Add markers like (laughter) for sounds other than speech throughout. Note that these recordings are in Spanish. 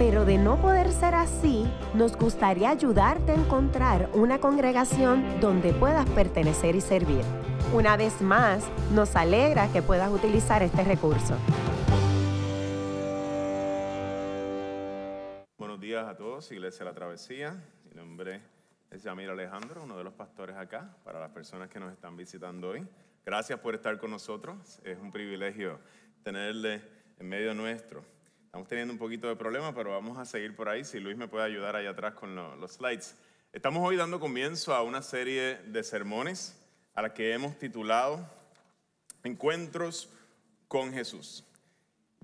pero de no poder ser así, nos gustaría ayudarte a encontrar una congregación donde puedas pertenecer y servir. Una vez más, nos alegra que puedas utilizar este recurso. Buenos días a todos, Iglesia La Travesía. Mi nombre es Yamir Alejandro, uno de los pastores acá, para las personas que nos están visitando hoy. Gracias por estar con nosotros. Es un privilegio tenerle en medio nuestro. Estamos teniendo un poquito de problema, pero vamos a seguir por ahí. Si Luis me puede ayudar allá atrás con los slides. Estamos hoy dando comienzo a una serie de sermones a la que hemos titulado Encuentros con Jesús.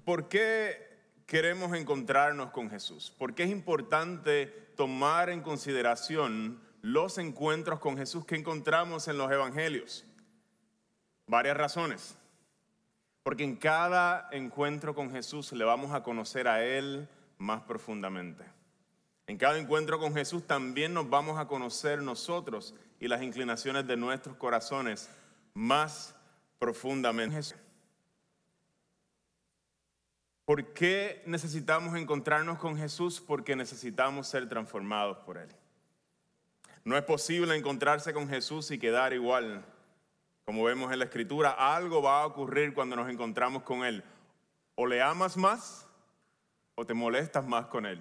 ¿Por qué queremos encontrarnos con Jesús? ¿Por qué es importante tomar en consideración los encuentros con Jesús que encontramos en los evangelios? Varias razones. Porque en cada encuentro con Jesús le vamos a conocer a Él más profundamente. En cada encuentro con Jesús también nos vamos a conocer nosotros y las inclinaciones de nuestros corazones más profundamente. ¿Por qué necesitamos encontrarnos con Jesús? Porque necesitamos ser transformados por Él. No es posible encontrarse con Jesús y quedar igual. Como vemos en la escritura, algo va a ocurrir cuando nos encontramos con Él. O le amas más o te molestas más con Él.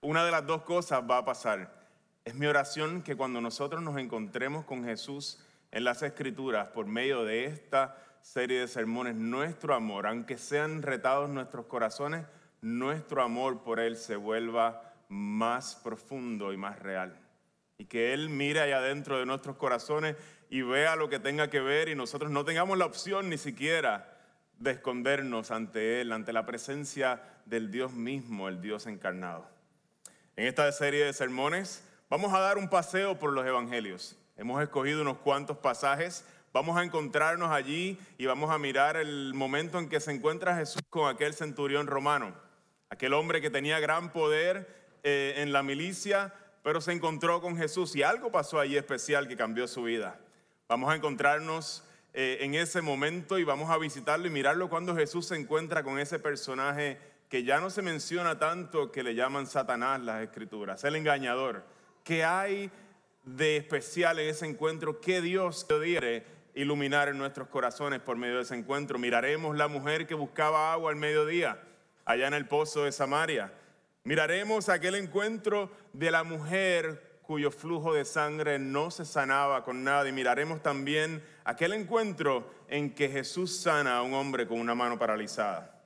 Una de las dos cosas va a pasar. Es mi oración que cuando nosotros nos encontremos con Jesús en las escrituras por medio de esta serie de sermones, nuestro amor, aunque sean retados nuestros corazones, nuestro amor por Él se vuelva más profundo y más real. Y que Él mire allá adentro de nuestros corazones y vea lo que tenga que ver y nosotros no tengamos la opción ni siquiera de escondernos ante Él, ante la presencia del Dios mismo, el Dios encarnado. En esta serie de sermones vamos a dar un paseo por los evangelios. Hemos escogido unos cuantos pasajes Vamos a encontrarnos allí y vamos a mirar el momento en que se encuentra Jesús con aquel centurión romano, aquel hombre que tenía gran poder eh, en la milicia, pero se encontró con Jesús y algo pasó allí especial que cambió su vida. Vamos a encontrarnos eh, en ese momento y vamos a visitarlo y mirarlo cuando Jesús se encuentra con ese personaje que ya no se menciona tanto que le llaman Satanás las escrituras, el engañador. ¿Qué hay de especial en ese encuentro? ¿Qué Dios quiere iluminar en nuestros corazones por medio de ese encuentro. Miraremos la mujer que buscaba agua al mediodía, allá en el pozo de Samaria. Miraremos aquel encuentro de la mujer cuyo flujo de sangre no se sanaba con nada. Y miraremos también aquel encuentro en que Jesús sana a un hombre con una mano paralizada.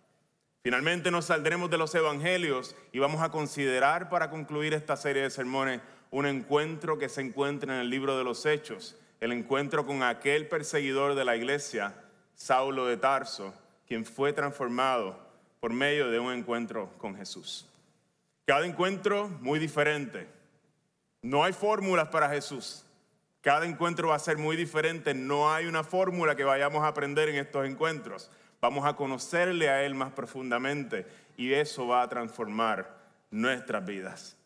Finalmente nos saldremos de los evangelios y vamos a considerar para concluir esta serie de sermones un encuentro que se encuentra en el libro de los Hechos el encuentro con aquel perseguidor de la iglesia, Saulo de Tarso, quien fue transformado por medio de un encuentro con Jesús. Cada encuentro muy diferente. No hay fórmulas para Jesús. Cada encuentro va a ser muy diferente. No hay una fórmula que vayamos a aprender en estos encuentros. Vamos a conocerle a Él más profundamente y eso va a transformar nuestras vidas.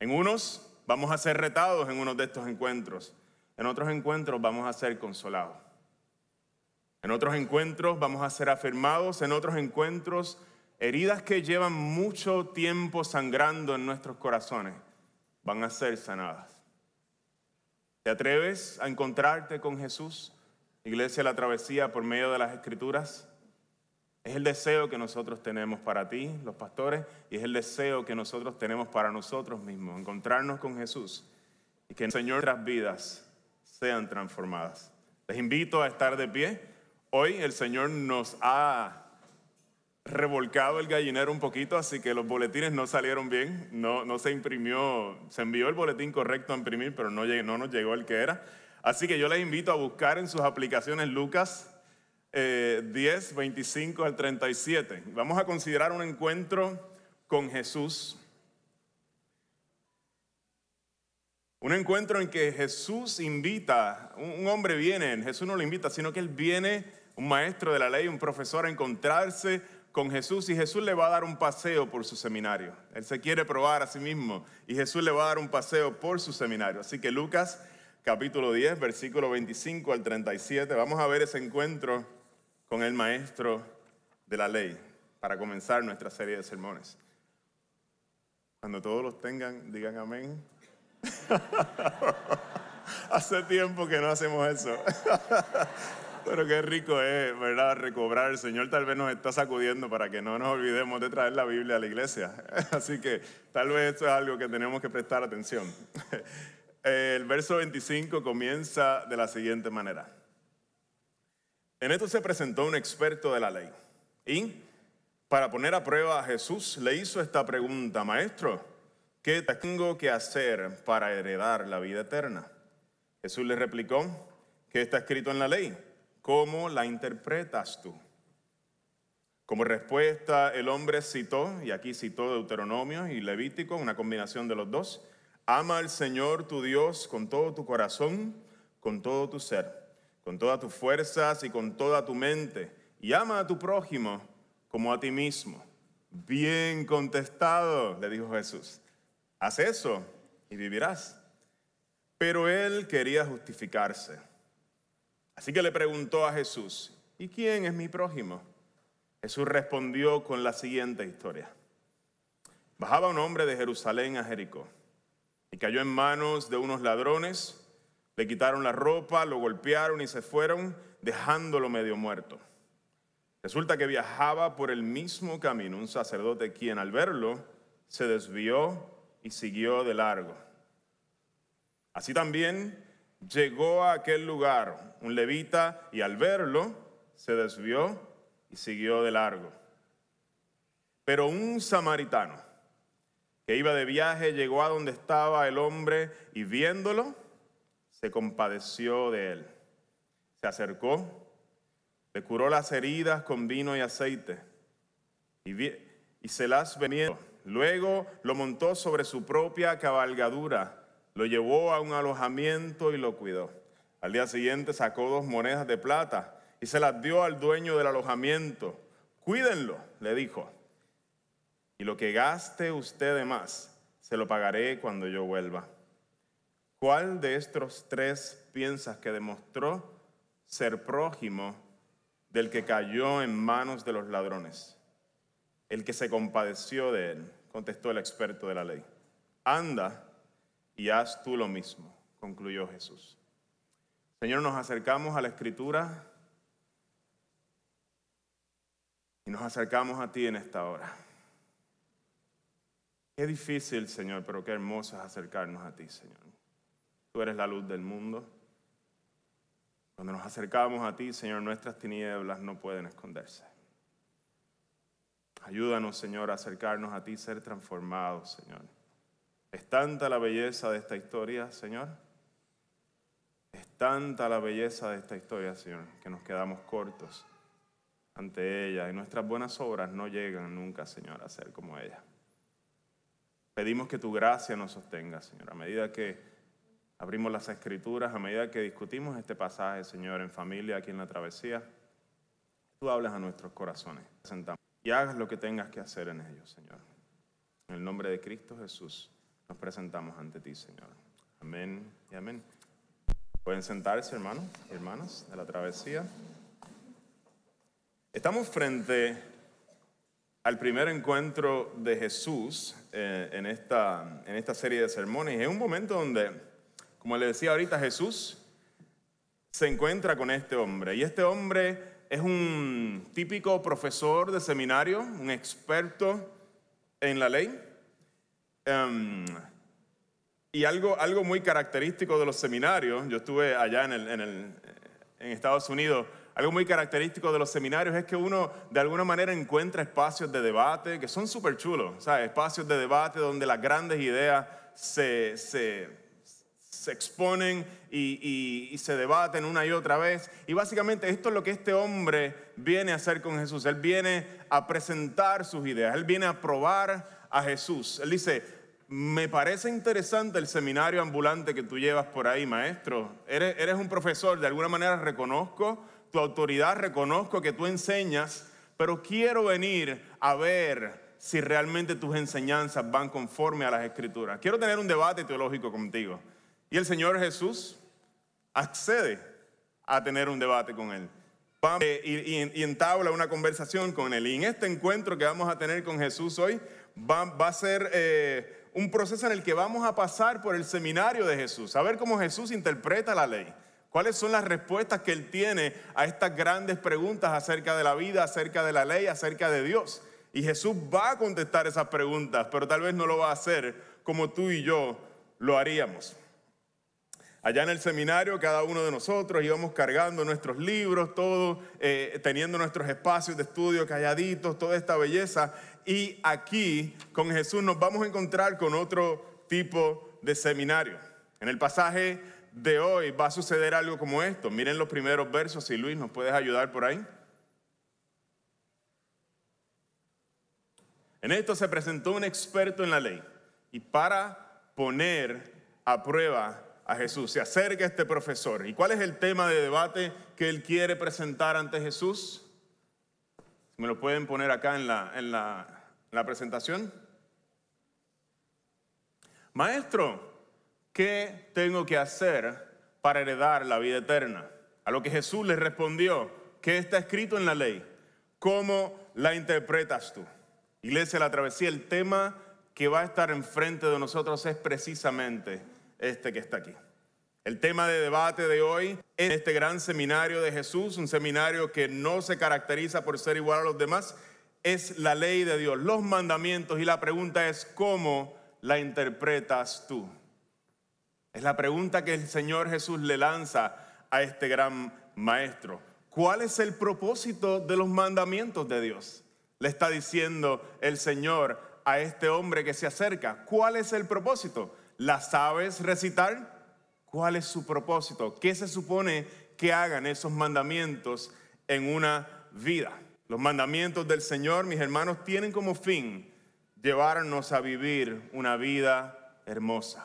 En unos vamos a ser retados en uno de estos encuentros. En otros encuentros vamos a ser consolados. En otros encuentros vamos a ser afirmados. En otros encuentros, heridas que llevan mucho tiempo sangrando en nuestros corazones van a ser sanadas. ¿Te atreves a encontrarte con Jesús? Iglesia La Travesía por medio de las Escrituras. Es el deseo que nosotros tenemos para ti, los pastores, y es el deseo que nosotros tenemos para nosotros mismos, encontrarnos con Jesús y que Señor nuestras vidas sean transformadas. Les invito a estar de pie. Hoy el Señor nos ha revolcado el gallinero un poquito, así que los boletines no salieron bien, no, no se imprimió, se envió el boletín correcto a imprimir, pero no, no nos llegó el que era. Así que yo les invito a buscar en sus aplicaciones Lucas 10, eh, 25 al 37. Vamos a considerar un encuentro con Jesús Un encuentro en que Jesús invita, un hombre viene, Jesús no lo invita, sino que él viene, un maestro de la ley, un profesor, a encontrarse con Jesús y Jesús le va a dar un paseo por su seminario. Él se quiere probar a sí mismo y Jesús le va a dar un paseo por su seminario. Así que Lucas capítulo 10, versículo 25 al 37, vamos a ver ese encuentro con el maestro de la ley para comenzar nuestra serie de sermones. Cuando todos los tengan, digan amén. (laughs) Hace tiempo que no hacemos eso. (laughs) Pero qué rico es, ¿verdad? Recobrar. El Señor tal vez nos está sacudiendo para que no nos olvidemos de traer la Biblia a la iglesia. (laughs) Así que tal vez esto es algo que tenemos que prestar atención. (laughs) El verso 25 comienza de la siguiente manera. En esto se presentó un experto de la ley y para poner a prueba a Jesús le hizo esta pregunta, Maestro, ¿qué tengo que hacer para heredar la vida eterna? Jesús le replicó, ¿qué está escrito en la ley? ¿Cómo la interpretas tú? Como respuesta, el hombre citó, y aquí citó Deuteronomio y Levítico, una combinación de los dos, ama al Señor tu Dios con todo tu corazón, con todo tu ser, con todas tus fuerzas y con toda tu mente, y ama a tu prójimo como a ti mismo. Bien contestado, le dijo Jesús. Haz eso y vivirás. Pero él quería justificarse Así que le preguntó a Jesús, ¿y quién es mi prójimo? Jesús respondió con la siguiente historia. Bajaba un hombre de Jerusalén a Jericó y cayó en manos de unos ladrones, le quitaron la ropa, lo golpearon y se fueron dejándolo medio muerto. Resulta que viajaba por el mismo camino un sacerdote quien al verlo se desvió y siguió de largo. Así también llegó a aquel lugar un levita y al verlo se desvió y siguió de largo. Pero un samaritano que iba de viaje llegó a donde estaba el hombre y viéndolo se compadeció de él. Se acercó, le curó las heridas con vino y aceite y, se las venía. Luego lo montó sobre su propia cabalgadura lo llevó a un alojamiento y lo cuidó. Al día siguiente sacó dos monedas de plata y se las dio al dueño del alojamiento. Cuídenlo, le dijo. Y lo que gaste usted de más, se lo pagaré cuando yo vuelva. ¿Cuál de estos tres piensas que demostró ser prójimo del que cayó en manos de los ladrones? El que se compadeció de él, contestó el experto de la ley. Anda y haz tú lo mismo, concluyó Jesús. Señor, nos acercamos a la escritura y nos acercamos a ti en esta hora. Qué difícil, Señor, pero qué hermoso es acercarnos a ti, Señor. Tú eres la luz del mundo. Cuando nos acercamos a ti, Señor, nuestras tinieblas no pueden esconderse. Ayúdanos, Señor, a acercarnos a ti, ser transformados, Señor. Es tanta la belleza de esta historia, Señor. Es tanta la belleza de esta historia, Señor, que nos quedamos cortos ante ella y nuestras buenas obras no llegan nunca, Señor, a ser como ella. Pedimos que tu gracia nos sostenga, Señor, a medida que abrimos las escrituras, a medida que discutimos este pasaje, Señor, en familia, aquí en la travesía, tú hablas a nuestros corazones. Y hagas lo que tengas que hacer en ellos, Señor. En el nombre de Cristo Jesús nos presentamos ante ti, Señor. Amén y amén. Pueden sentarse, hermanos y hermanas, de la travesía. Estamos frente al primer encuentro de Jesús eh, en, esta, en esta serie de sermones. Es un momento donde, como le decía ahorita, Jesús se encuentra con este hombre. Y este hombre es un típico profesor de seminario, un experto en la ley. Em, y algo, algo muy característico de los seminarios, yo estuve allá en, el, en, Estados Unidos, algo muy característico de los seminarios es que uno de alguna manera encuentra espacios de debate que son súper chulos, espacios de debate donde las grandes ideas se, se, se exponen y, y, se debaten una y otra vez. Y básicamente esto es lo que este hombre viene a hacer con Jesús. Él viene a presentar sus ideas, él viene a probar a Jesús. Él dice, me parece interesante el seminario ambulante que tú llevas por ahí, maestro. Eres, eres un profesor, de alguna manera reconozco tu autoridad, reconozco que tú enseñas, pero quiero venir a ver si realmente tus enseñanzas van conforme a las escrituras. Quiero tener un debate teológico contigo. Y el Señor Jesús accede a tener un debate con él. Y, y, entabla una conversación con él. Y en este encuentro que vamos a tener con Jesús hoy, va, a ser eh, un proceso en el que vamos a pasar por el seminario de Jesús, a ver cómo Jesús interpreta la ley. ¿Cuáles son las respuestas que él tiene a estas grandes preguntas acerca de la vida, acerca de la ley, acerca de Dios? Y Jesús va a contestar esas preguntas, pero tal vez no lo va a hacer como tú y yo lo haríamos. Allá en el seminario, cada uno de nosotros íbamos cargando nuestros libros, todo, eh, teniendo nuestros espacios de estudio calladitos, toda esta belleza. Y aquí, con Jesús, nos vamos a encontrar con otro tipo de seminario. En el pasaje de hoy va a suceder algo como esto. Miren los primeros versos, si Luis nos puedes ayudar por ahí. En esto se presentó un experto en la ley y para poner a prueba a Jesús. Se acerca este profesor. ¿Y cuál es el tema de debate que él quiere presentar ante Jesús? ¿Me lo pueden poner acá en la, en la, en la presentación? Maestro, ¿qué tengo que hacer para heredar la vida eterna? A lo que Jesús le respondió, ¿qué está escrito en la ley? ¿Cómo la interpretas tú? Iglesia La Travesía, el tema que va a estar enfrente de nosotros es precisamente este que está aquí. El tema de debate de hoy es este gran seminario de Jesús, un seminario que no se caracteriza por ser igual a los demás, es la ley de Dios, los mandamientos y la pregunta es cómo la interpretas tú. Es la pregunta que el Señor Jesús le lanza a este gran maestro. ¿Cuál es el propósito de los mandamientos de Dios? Le está diciendo el Señor a este hombre que se acerca. ¿Cuál es el propósito? ¿La sabes recitar? ¿Cuál es su propósito? ¿Qué se supone que hagan esos mandamientos en una vida? Los mandamientos del Señor, mis hermanos, tienen como fin llevarnos a vivir una vida hermosa.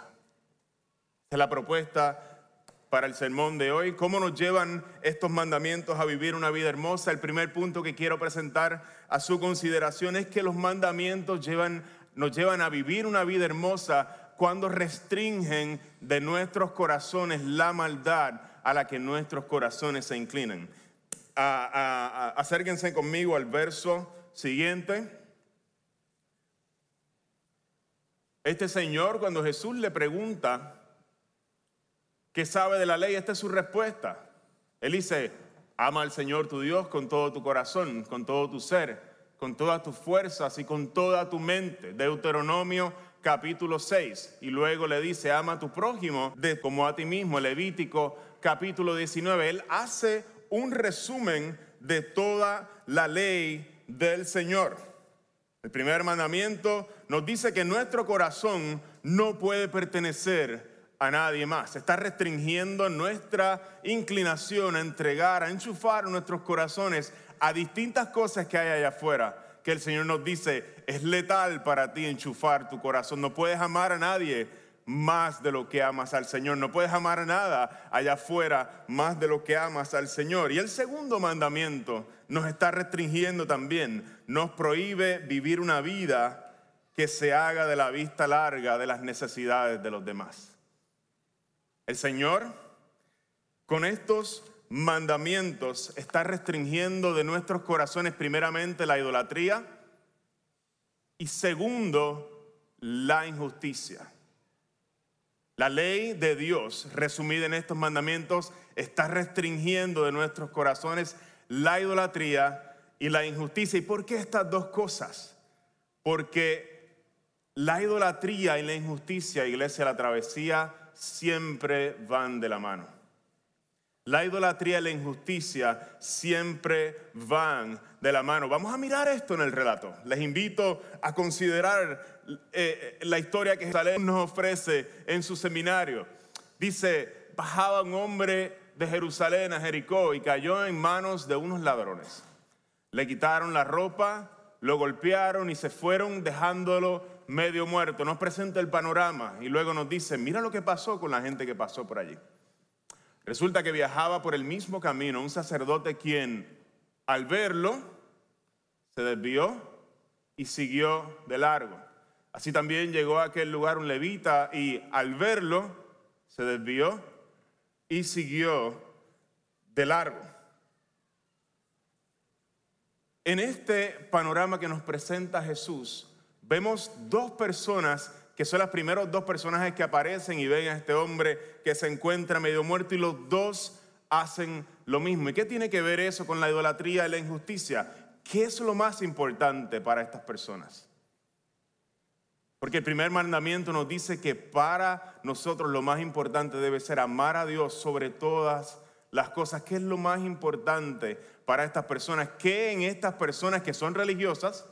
Esa es la propuesta para el sermón de hoy. ¿Cómo nos llevan estos mandamientos a vivir una vida hermosa? El primer punto que quiero presentar a su consideración es que los mandamientos nos llevan a vivir una vida hermosa cuando restringen de nuestros corazones la maldad a la que nuestros corazones se inclinan. acérquense conmigo al verso siguiente. Este señor, cuando Jesús le pregunta qué sabe de la ley, esta es su respuesta. Él dice, ama al Señor tu Dios con todo tu corazón, con todo tu ser, con todas tus fuerzas y con toda tu mente. Deuteronomio capítulo 6. Y luego le dice, ama a tu prójimo de, como a ti mismo, Levítico capítulo 19. Él hace un resumen de toda la ley del Señor. El primer mandamiento nos dice que nuestro corazón no puede pertenecer a nadie más. Está restringiendo nuestra inclinación a entregar, a enchufar nuestros corazones a distintas cosas que hay allá afuera que el Señor nos dice, es letal para ti enchufar tu corazón. No puedes amar a nadie más de lo que amas al Señor. No puedes amar a nada allá afuera más de lo que amas al Señor. Y el segundo mandamiento nos está restringiendo también. Nos prohíbe vivir una vida que se haga de la vista larga de las necesidades de los demás. El Señor, con estos mandamientos está restringiendo de nuestros corazones primeramente la idolatría y segundo, la injusticia. La ley de Dios, resumida en estos mandamientos, está restringiendo de nuestros corazones la idolatría y la injusticia. ¿Y por qué estas dos cosas? Porque la idolatría y la injusticia, iglesia, la travesía, siempre van de la mano. La idolatría y la injusticia siempre van de la mano. Vamos a mirar esto en el relato. Les invito a considerar eh, la historia que Jerusalén nos ofrece en su seminario. Dice, bajaba un hombre de Jerusalén a Jericó y cayó en manos de unos ladrones. Le quitaron la ropa, lo golpearon y se fueron dejándolo medio muerto, nos presenta el panorama y luego nos dice, mira lo que pasó con la gente que pasó por allí. Resulta que viajaba por el mismo camino un sacerdote quien al verlo se desvió y siguió de largo. Así también llegó a aquel lugar un levita y al verlo se desvió y siguió de largo. En este panorama que nos presenta Jesús, vemos dos personas que son las primeros dos personajes que aparecen y ven a este hombre que se encuentra medio muerto y los dos hacen lo mismo. ¿Y qué tiene que ver eso con la idolatría y la injusticia? ¿Qué es lo más importante para estas personas? Porque el primer mandamiento nos dice que para nosotros lo más importante debe ser amar a Dios sobre todas las cosas. ¿Qué es lo más importante para estas personas? ¿Qué en estas personas que son religiosas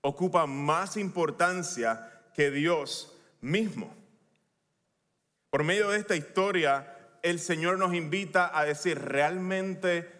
ocupa más importancia que Dios mismo? Por medio de esta historia, el Señor nos invita a decir, ¿realmente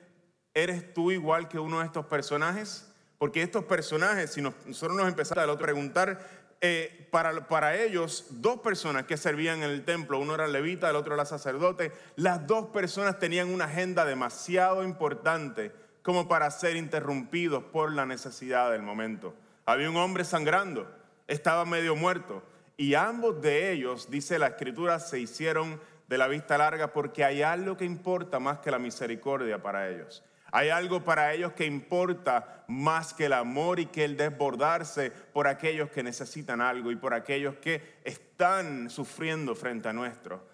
eres tú igual que uno de estos personajes? Porque estos personajes, si nosotros nos empezamos a preguntar, eh, para, para ellos, dos personas que servían en el templo, uno era levita, el otro era sacerdote, las dos personas tenían una agenda demasiado importante como para ser interrumpidos por la necesidad del momento. Había un hombre sangrando, estaba medio muerto, y ambos de ellos, dice la escritura, se hicieron de la vista larga porque hay algo que importa más que la misericordia para ellos. Hay algo para ellos que importa más que el amor y que el desbordarse por aquellos que necesitan algo y por aquellos que están sufriendo frente a nuestro,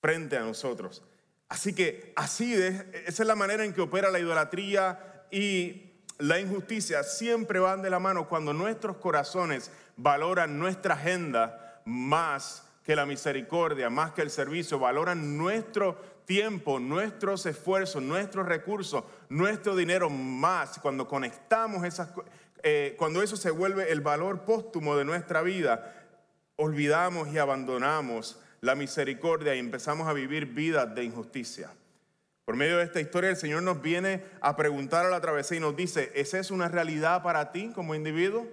frente a nosotros. Así que así esa es la manera en que opera la idolatría y la injusticia. Siempre van de la mano cuando nuestros corazones valoran nuestra agenda más que la misericordia, más que el servicio, valoran nuestro tiempo, nuestros esfuerzos, nuestros recursos, nuestro dinero más, cuando conectamos esas, eh, cuando eso se vuelve el valor póstumo de nuestra vida, olvidamos y abandonamos la misericordia y empezamos a vivir vidas de injusticia. Por medio de esta historia el Señor nos viene a preguntar a la travesía y nos dice, ¿esa es una realidad para ti como individuo?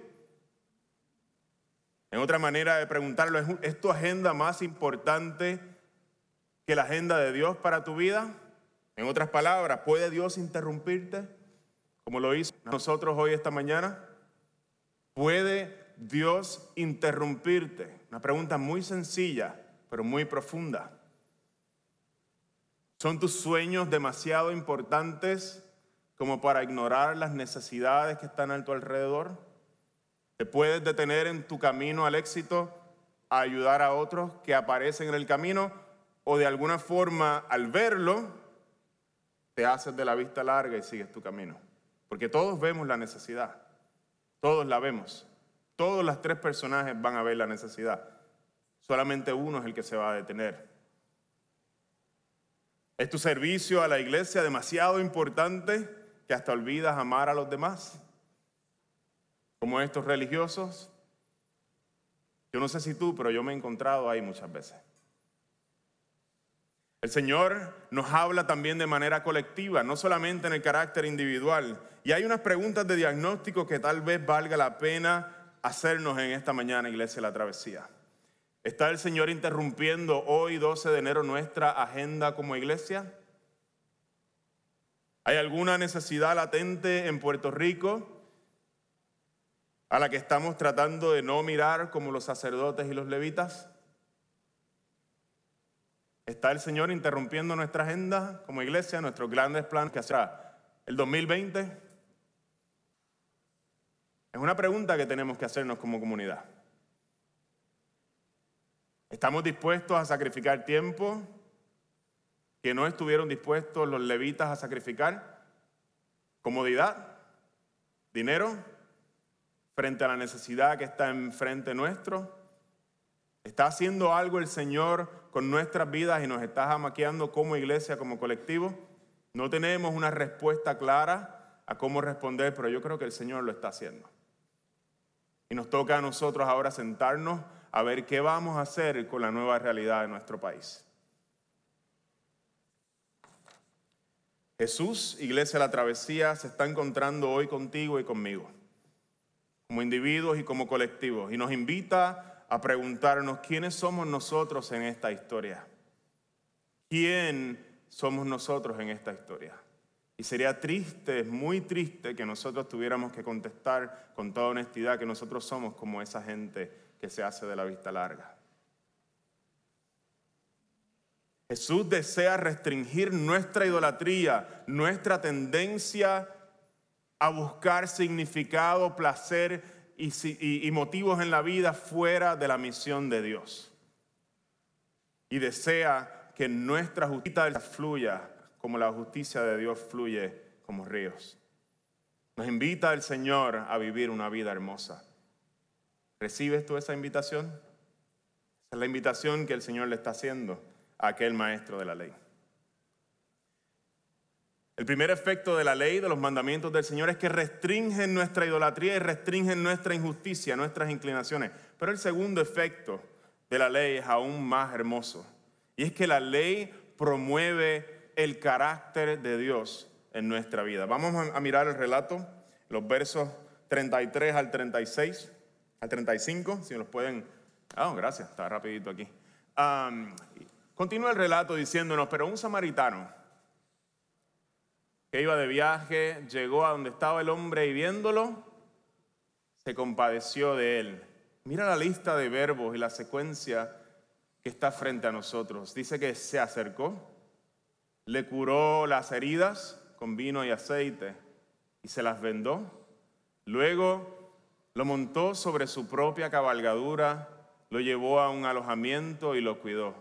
En otra manera de preguntarlo, ¿es tu agenda más importante que la agenda de Dios para tu vida? En otras palabras, ¿puede Dios interrumpirte como lo hizo nosotros hoy esta mañana? ¿Puede Dios interrumpirte? Una pregunta muy sencilla, pero muy profunda. ¿Son tus sueños demasiado importantes como para ignorar las necesidades que están a tu alrededor? ¿Te puedes detener en tu camino al éxito a ayudar a otros que aparecen en el camino? o de alguna forma al verlo, te haces de la vista larga y sigues tu camino. Porque todos vemos la necesidad, todos la vemos. Todos los tres personajes van a ver la necesidad. Solamente uno es el que se va a detener. ¿Es tu servicio a la iglesia demasiado importante que hasta olvidas amar a los demás? Como estos religiosos. Yo no sé si tú, pero yo me he encontrado ahí muchas veces. El Señor nos habla también de manera colectiva, no solamente en el carácter individual. Y hay unas preguntas de diagnóstico que tal vez valga la pena hacernos en esta mañana, Iglesia La Travesía. ¿Está el Señor interrumpiendo hoy, 12 de enero, nuestra agenda como iglesia? ¿Hay alguna necesidad latente en Puerto Rico a la que estamos tratando de no mirar como los sacerdotes y los levitas? ¿Está el Señor interrumpiendo nuestra agenda como iglesia, nuestros grandes planes que será el 2020? Es una pregunta que tenemos que hacernos como comunidad. ¿Estamos dispuestos a sacrificar tiempo que no estuvieron dispuestos los levitas a sacrificar? ¿Comodidad? ¿Dinero? ¿Frente a la necesidad que está enfrente nuestro? ¿Está haciendo algo el Señor con nuestras vidas y nos está jamaqueando como iglesia, como colectivo? No tenemos una respuesta clara a cómo responder, pero yo creo que el Señor lo está haciendo. Y nos toca a nosotros ahora sentarnos a ver qué vamos a hacer con la nueva realidad de nuestro país. Jesús, Iglesia de la Travesía, se está encontrando hoy contigo y conmigo. como individuos y como colectivos. Y nos invita a preguntarnos quiénes somos nosotros en esta historia. ¿Quién somos nosotros en esta historia? Y sería triste, muy triste que nosotros tuviéramos que contestar con toda honestidad que nosotros somos como esa gente que se hace de la vista larga. Jesús desea restringir nuestra idolatría, nuestra tendencia a buscar significado, placer y, motivos en la vida fuera de la misión de Dios. Y desea que nuestra justicia fluya como la justicia de Dios fluye como ríos. Nos invita el Señor a vivir una vida hermosa. ¿Recibes tú esa invitación? Esa es la invitación que el Señor le está haciendo a aquel maestro de la ley. El primer efecto de la ley, de los mandamientos del Señor, es que restringen nuestra idolatría y restringen nuestra injusticia, nuestras inclinaciones. Pero el segundo efecto de la ley es aún más hermoso. Y es que la ley promueve el carácter de Dios en nuestra vida. Vamos a mirar el relato, los versos 33 al 36, al 35, si nos pueden... Ah, gracias, está rapidito aquí. continúa el relato diciéndonos, pero un samaritano que iba de viaje llegó a donde estaba el hombre y viéndolo, se compadeció de él. Mira la lista de verbos y la secuencia que está frente a nosotros. Dice que se acercó, le curó las heridas con vino y aceite y se las vendó. Luego lo montó sobre su propia cabalgadura, lo llevó a un alojamiento y lo cuidó.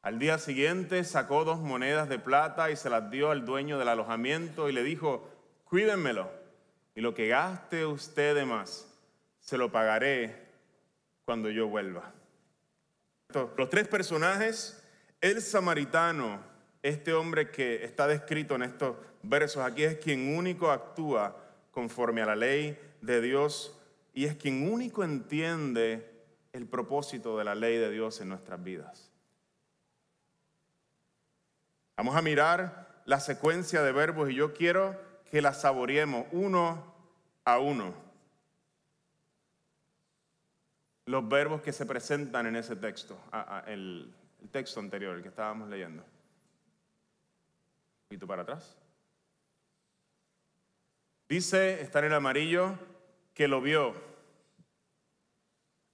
Al día siguiente sacó dos monedas de plata y se las dio al dueño del alojamiento y le dijo, cuídenmelo y lo que gaste usted de más, se lo pagaré cuando yo vuelva. Los tres personajes, el samaritano, este hombre que está descrito en estos versos aquí es quien único actúa conforme a la ley de Dios y es quien único entiende el propósito de la ley de Dios en nuestras vidas. Vamos a mirar la secuencia de verbos y yo quiero que la saboreemos uno a uno. Los verbos que se presentan en ese texto, el, texto anterior, el que estábamos leyendo para atrás. Dice, está en el amarillo, que lo vio.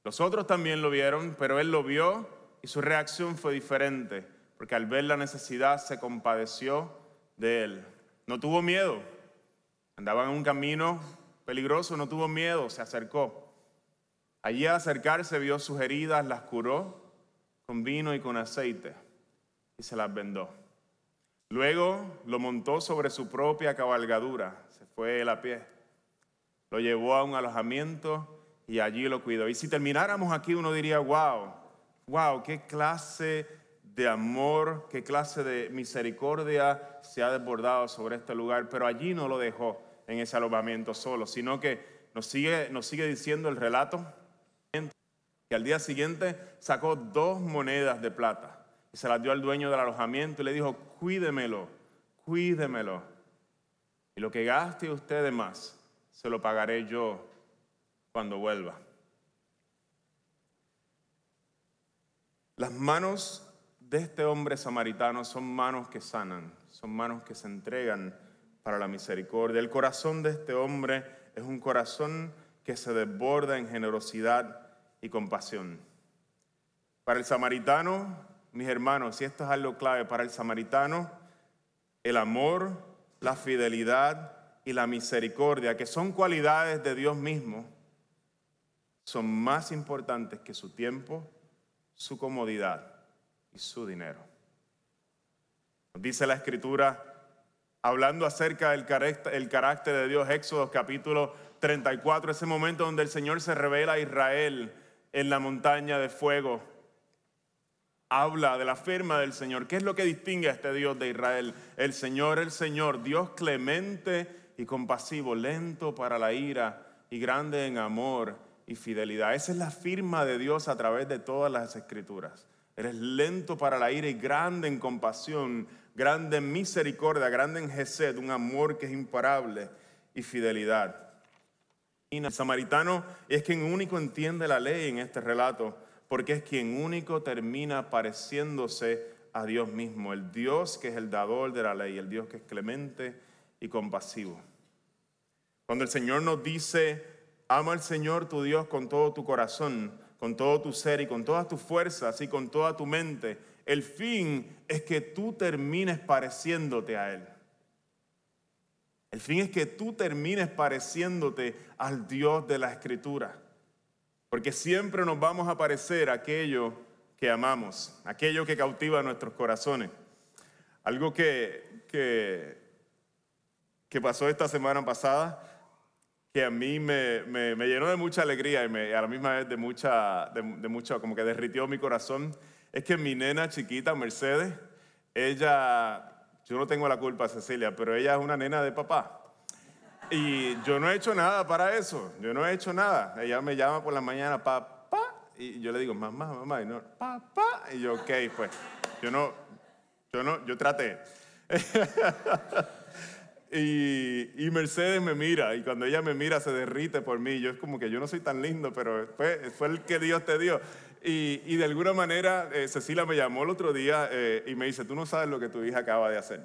Los otros también lo vieron, pero él lo vio y su reacción fue diferente, porque al ver la necesidad se compadeció de él. No tuvo miedo. Andaba en un camino peligroso, no tuvo miedo, se acercó. Allí al acercarse vio sus heridas, las curó con vino y con aceite y se las vendó. Luego lo montó sobre su propia cabalgadura, se fue a pie, lo llevó a un alojamiento y allí lo cuidó. Y si termináramos aquí, uno diría, wow, wow, qué clase de amor, qué clase de misericordia se ha desbordado sobre este lugar, pero allí no lo dejó en ese alojamiento solo, sino que nos sigue, nos sigue diciendo el relato que al día siguiente sacó dos monedas de plata y se las dio al dueño del alojamiento y le dijo, cuídemelo, cuídemelo. Y lo que gaste usted de más, se lo pagaré yo cuando vuelva. Las manos de este hombre samaritano son manos que sanan, son manos que se entregan para la misericordia. El corazón de este hombre es un corazón que se desborda en generosidad y compasión. Para el samaritano, mis hermanos, y esto es algo clave para el samaritano, el amor, la fidelidad y la misericordia, que son cualidades de Dios mismo, son más importantes que su tiempo, su comodidad y su dinero. dice la escritura, hablando acerca del carácter, de Dios, Éxodo capítulo 34, ese momento donde el Señor se revela a Israel en la montaña de fuego habla de la firma del Señor. ¿Qué es lo que distingue a este Dios de Israel? El Señor, el Señor, Dios clemente y compasivo, lento para la ira y grande en amor y fidelidad. Esa es la firma de Dios a través de todas las escrituras. Eres lento para la ira y grande en compasión, grande en misericordia, grande en gesed, un amor que es imparable y fidelidad. El samaritano es quien único entiende la ley en este relato, porque es quien único termina pareciéndose a Dios mismo, el Dios que es el dador de la ley, el Dios que es clemente y compasivo. Cuando el Señor nos dice, ama al Señor tu Dios con todo tu corazón, con todo tu ser y con todas tus fuerzas y con toda tu mente, el fin es que tú termines pareciéndote a Él. El fin es que tú termines pareciéndote al Dios de la Escritura. Porque siempre nos vamos a parecer aquello que amamos, aquello que cautiva nuestros corazones. Algo que, que, que pasó esta semana pasada, que a mí me, me, llenó de mucha alegría y, me, a la misma vez de mucha, de, de mucho, como que derritió mi corazón, es que mi nena chiquita, Mercedes, ella yo no tengo la culpa, Cecilia, pero ella es una nena de papá. Y yo no he hecho nada para eso. Yo no he hecho nada. Ella me llama por la mañana, papá, y yo le digo, mamá, mamá, y no, papá. Y yo, ok, pues, yo no, yo no, yo traté. (laughs) y, Mercedes me mira, y cuando ella me mira se derrite por mí. Yo es como que yo no soy tan lindo, pero fue, fue el que Dios te dio. Y, de alguna manera, eh, Cecilia me llamó el otro día eh, y me dice, tú no sabes lo que tu hija acaba de hacer.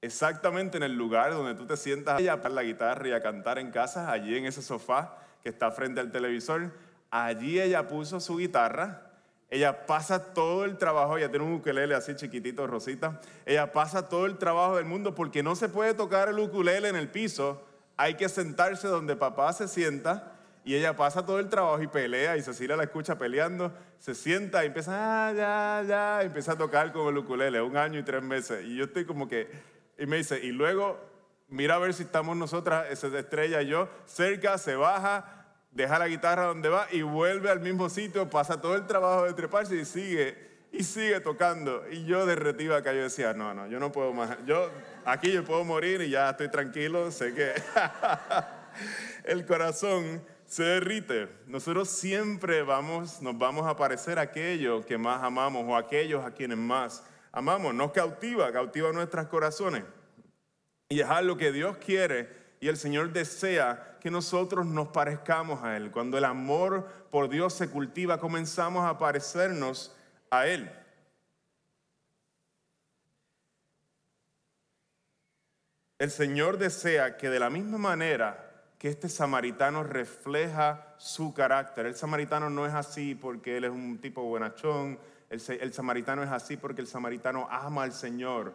Exactamente en el lugar donde tú te sientas a tocar la guitarra y a cantar en casa, allí en ese sofá que está frente al televisor, allí ella puso su guitarra, ella pasa todo el trabajo, ella tiene un ukulele así chiquitito, rosita, ella pasa todo el trabajo del mundo porque no se puede tocar el ukulele en el piso, hay que sentarse donde papá se sienta y ella pasa todo el trabajo y pelea y Cecilia la escucha peleando, se sienta y empieza, ah, ya, ya, y empieza a tocar con el ukulele, un año y tres meses. Y yo estoy como que, y me dice, y luego mira a ver si estamos nosotras, esa estrella y yo, cerca, se baja, deja la guitarra donde va y vuelve al mismo sitio, pasa todo el trabajo de treparse y sigue, y sigue tocando. Y yo derretí acá, yo decía, no, no, yo no puedo más, yo aquí yo puedo morir y ya estoy tranquilo, sé que (laughs) el corazón se derrite. Nosotros siempre vamos, nos vamos a parecer a aquello que más amamos o aquellos a quienes más amamos. Nos cautiva, cautiva nuestros corazones. Y es algo que Dios quiere y el Señor desea que nosotros nos parezcamos a Él. Cuando el amor por Dios se cultiva, comenzamos a parecernos a Él. El Señor desea que de la misma manera que este samaritano refleja su carácter. El samaritano no es así porque él es un tipo buenachón. El, samaritano es así porque el samaritano ama al Señor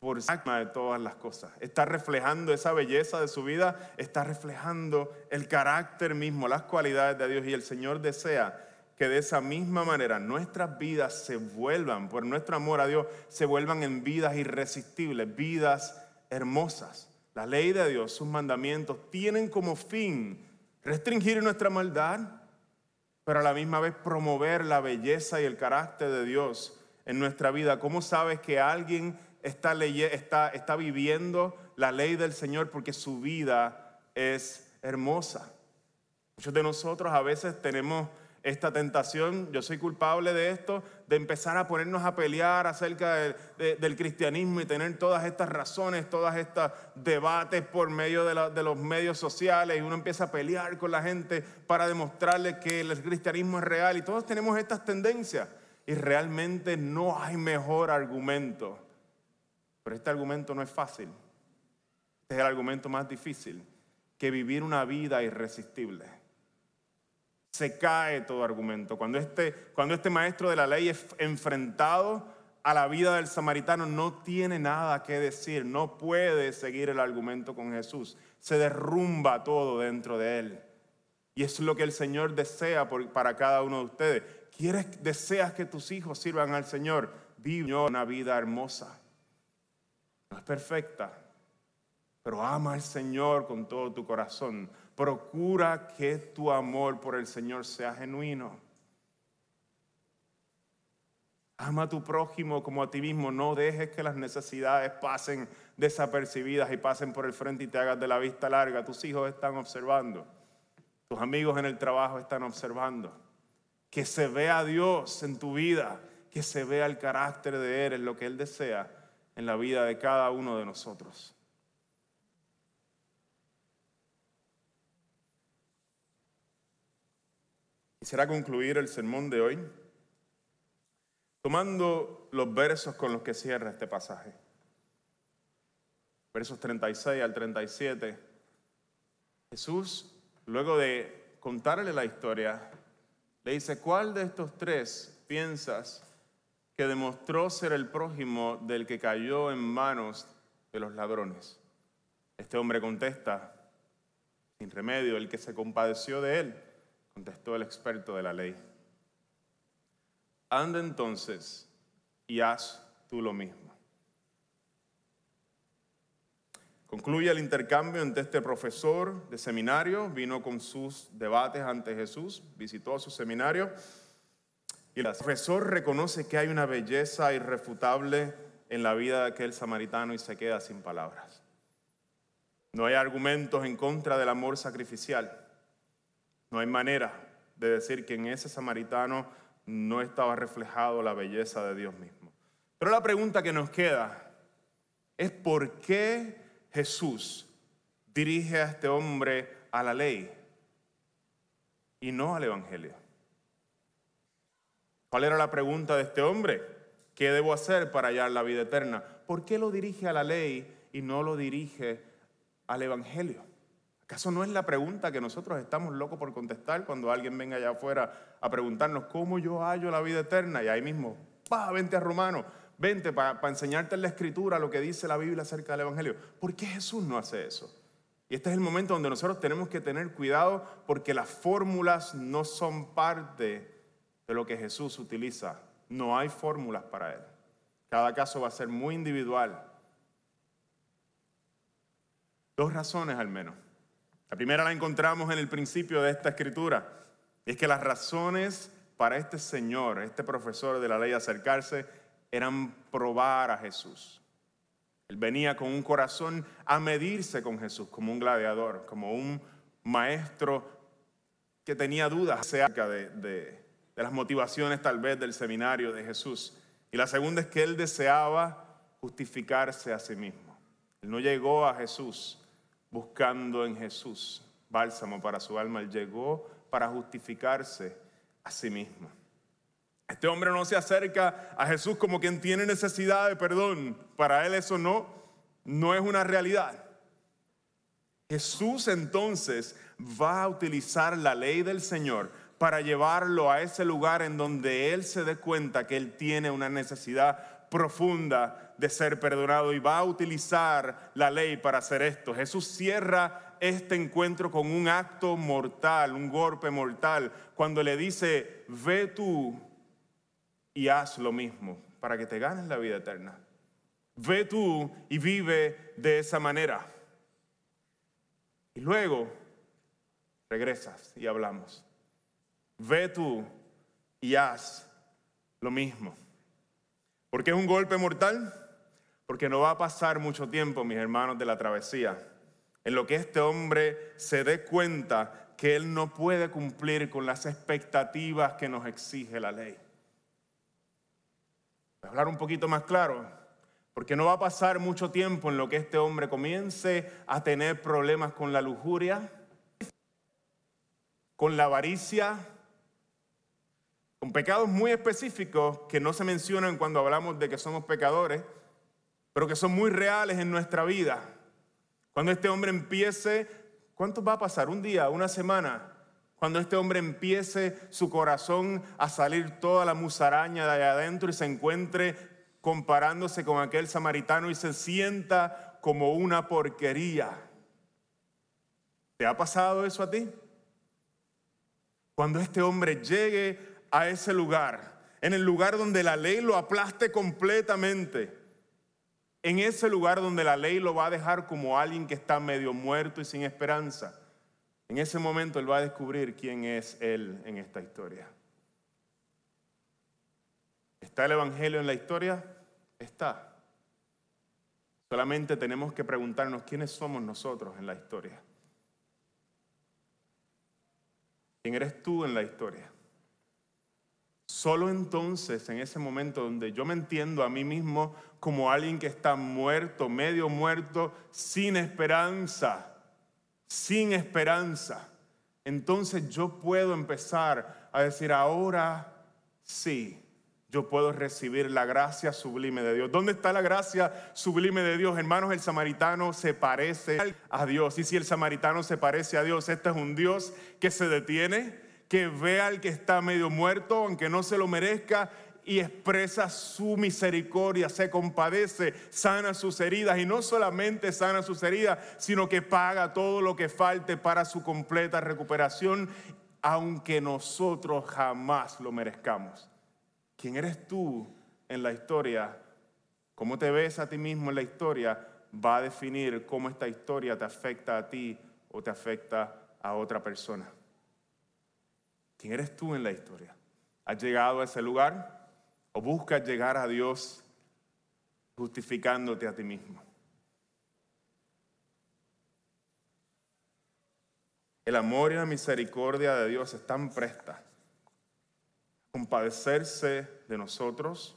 por encima de todas las cosas. Está reflejando esa belleza de su vida, está reflejando el carácter mismo, las cualidades de Dios. Y el Señor desea que de esa misma manera nuestras vidas se vuelvan, por nuestro amor a Dios, se vuelvan en vidas irresistibles, vidas hermosas. La ley de Dios, sus mandamientos, tienen como fin restringir nuestra maldad, pero a la misma vez promover la belleza y el carácter de Dios en nuestra vida. ¿Cómo sabes que alguien está, está, está viviendo la ley del Señor porque su vida es hermosa? Muchos de nosotros a veces tenemos esta tentación, yo soy culpable de esto, de empezar a ponernos a pelear acerca del cristianismo y tener todas estas razones, todas estos debates por medio de, de, los medios sociales y uno empieza a pelear con la gente para demostrarle que el cristianismo es real y todos tenemos estas tendencias y realmente no hay mejor argumento. Pero este argumento no es fácil, este es el argumento más difícil que vivir una vida irresistible se cae todo argumento. Cuando este, cuando este maestro de la ley es enfrentado a la vida del samaritano, no tiene nada que decir, no puede seguir el argumento con Jesús. Se derrumba todo dentro de él. Y es lo que el Señor desea para cada uno de ustedes. ¿Quieres, deseas que tus hijos sirvan al Señor? Vive una vida hermosa. No es perfecta, pero ama al Señor con todo tu corazón. Procura que tu amor por el Señor sea genuino. Ama a tu prójimo como a ti mismo. No dejes que las necesidades pasen desapercibidas y pasen por el frente y te hagas de la vista larga. Tus hijos están observando. Tus amigos en el trabajo están observando. Que se vea Dios en tu vida. Que se vea el carácter de Él en lo que Él desea en la vida de cada uno de nosotros. quisiera concluir el sermón de hoy tomando los versos con los que cierra este pasaje. Versos 36 al 37. Jesús, luego de contarle la historia, le dice, ¿cuál de estos tres piensas que demostró ser el prójimo del que cayó en manos de los ladrones? Este hombre contesta, sin remedio, el que se compadeció de él, contestó el experto de la ley. Anda entonces y haz tú lo mismo. Concluye el intercambio entre este profesor de seminario, vino con sus debates ante Jesús, visitó su seminario y el profesor reconoce que hay una belleza irrefutable en la vida de aquel samaritano y se queda sin palabras. No hay argumentos en contra del amor sacrificial. No hay manera de decir que en ese samaritano no estaba reflejado la belleza de Dios mismo. Pero la pregunta que nos queda es por qué Jesús dirige a este hombre a la ley y no al Evangelio. ¿Cuál era la pregunta de este hombre? ¿Qué debo hacer para hallar la vida eterna? ¿Por qué lo dirige a la ley y no lo dirige al Evangelio? ¿Acaso no es la pregunta que nosotros estamos locos por contestar cuando alguien venga allá afuera a preguntarnos cómo yo hallo la vida eterna? Y ahí mismo, pa, vente a Romano, vente para enseñarte en la escritura lo que dice la Biblia acerca del Evangelio. ¿Por qué Jesús no hace eso? Y este es el momento donde nosotros tenemos que tener cuidado porque las fórmulas no son parte de lo que Jesús utiliza. No hay fórmulas para Él. Cada caso va a ser muy individual. Dos razones al menos. La primera la encontramos en el principio de esta escritura. Y es que las razones para este señor, este profesor de la ley, acercarse eran probar a Jesús. Él venía con un corazón a medirse con Jesús, como un gladiador, como un maestro que tenía dudas acerca de, de las motivaciones tal vez del seminario de Jesús. Y la segunda es que él deseaba justificarse a sí mismo. Él no llegó a Jesús buscando en Jesús bálsamo para su alma. Él llegó para justificarse a sí mismo. Este hombre no se acerca a Jesús como quien tiene necesidad de perdón. Para él eso no, no es una realidad. Jesús entonces va a utilizar la ley del Señor para llevarlo a ese lugar en donde él se dé cuenta que él tiene una necesidad profunda de ser perdonado y va a utilizar la ley para hacer esto. Jesús cierra este encuentro con un acto mortal, un golpe mortal, cuando le dice, ve tú y haz lo mismo para que te ganes la vida eterna. Ve tú y vive de esa manera. Y luego regresas y hablamos. Ve tú y haz lo mismo. ¿Por qué es un golpe mortal? Porque no va a pasar mucho tiempo, mis hermanos, de la travesía, en lo que este hombre se dé cuenta que él no puede cumplir con las expectativas que nos exige la ley. Voy a hablar un poquito más claro, porque no va a pasar mucho tiempo en lo que este hombre comience a tener problemas con la lujuria, con la avaricia, con pecados muy específicos que no se mencionan cuando hablamos de que somos pecadores, pero que son muy reales en nuestra vida. Cuando este hombre empiece, ¿cuánto va a pasar? ¿Un día? ¿Una semana? Cuando este hombre empiece su corazón a salir toda la musaraña de allá adentro y se encuentre comparándose con aquel samaritano y se sienta como una porquería. ¿Te ha pasado eso a ti? Cuando este hombre llegue a ese lugar, en el lugar donde la ley lo aplaste completamente, en ese lugar donde la ley lo va a dejar como alguien que está medio muerto y sin esperanza. En ese momento él va a descubrir quién es él en esta historia. ¿Está el Evangelio en la historia? Está. Solamente tenemos que preguntarnos quiénes somos nosotros en la historia. ¿Quién eres tú en la historia? Solo entonces, en ese momento donde yo me entiendo a mí mismo como alguien que está muerto, medio muerto, sin esperanza, sin esperanza, entonces yo puedo empezar a decir, ahora sí, yo puedo recibir la gracia sublime de Dios. ¿Dónde está la gracia sublime de Dios? Hermanos, el samaritano se parece a Dios. Y si el samaritano se parece a Dios, este es un Dios que se detiene, que ve al que está medio muerto, aunque no se lo merezca, y expresa su misericordia, se compadece, sana sus heridas y no solamente sana sus heridas, sino que paga todo lo que falte para su completa recuperación, aunque nosotros jamás lo merezcamos. ¿Quién eres tú en la historia? ¿Cómo te ves a ti mismo en la historia? Va a definir cómo esta historia te afecta a ti o te afecta a otra persona. ¿Quién eres tú en la historia? ¿Has llegado a ese lugar? o buscas llegar a Dios justificándote a ti mismo. El amor y la misericordia de Dios están prestas a compadecerse de nosotros,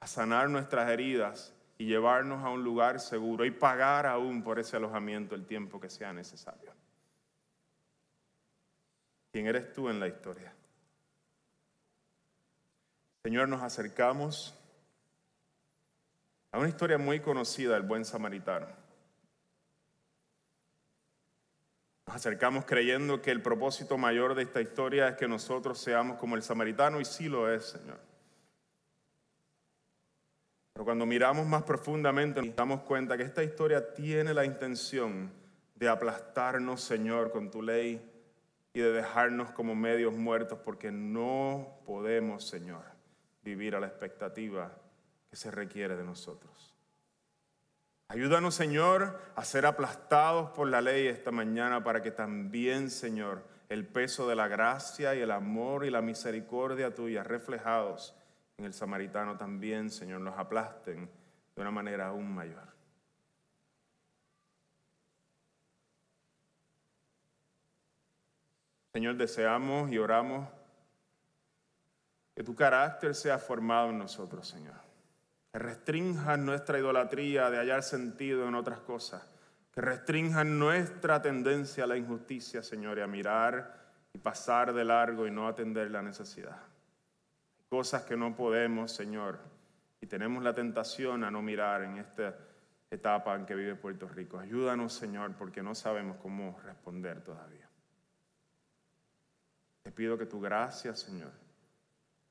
a sanar nuestras heridas y llevarnos a un lugar seguro y pagar aún por ese alojamiento el tiempo que sea necesario. ¿Quién eres tú en la historia? Señor, nos acercamos a una historia muy conocida del buen samaritano. Nos acercamos creyendo que el propósito mayor de esta historia es que nosotros seamos como el samaritano y sí lo es, Señor. Pero cuando miramos más profundamente nos damos cuenta que esta historia tiene la intención de aplastarnos, Señor, con tu ley y de dejarnos como medios muertos porque no podemos, Señor vivir a la expectativa que se requiere de nosotros. Ayúdanos, Señor, a ser aplastados por la ley esta mañana para que también, Señor, el peso de la gracia y el amor y la misericordia tuya reflejados en el samaritano también, Señor, nos aplasten de una manera aún mayor. Señor, deseamos y oramos que tu carácter sea formado en nosotros, Señor. Que restrinjan nuestra idolatría de hallar sentido en otras cosas. Que restrinjan nuestra tendencia a la injusticia, Señor, y a mirar y pasar de largo y no atender la necesidad. Cosas que no podemos, Señor, y tenemos la tentación a no mirar en esta etapa en que vive Puerto Rico. Ayúdanos, Señor, porque no sabemos cómo responder todavía. Pido que tu gracia, Señor,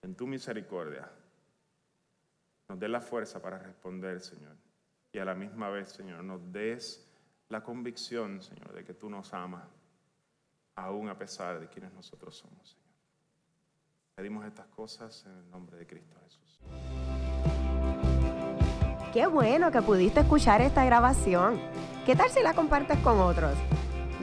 en tu misericordia, nos dé la fuerza para responder, Señor. Y a la misma vez, Señor, nos des la convicción, Señor, de que tú nos amas, aún a pesar de quienes nosotros somos, Señor. Pedimos estas cosas en el nombre de Cristo Jesús. Qué bueno que pudiste escuchar esta grabación. ¿Qué tal si la compartes con otros?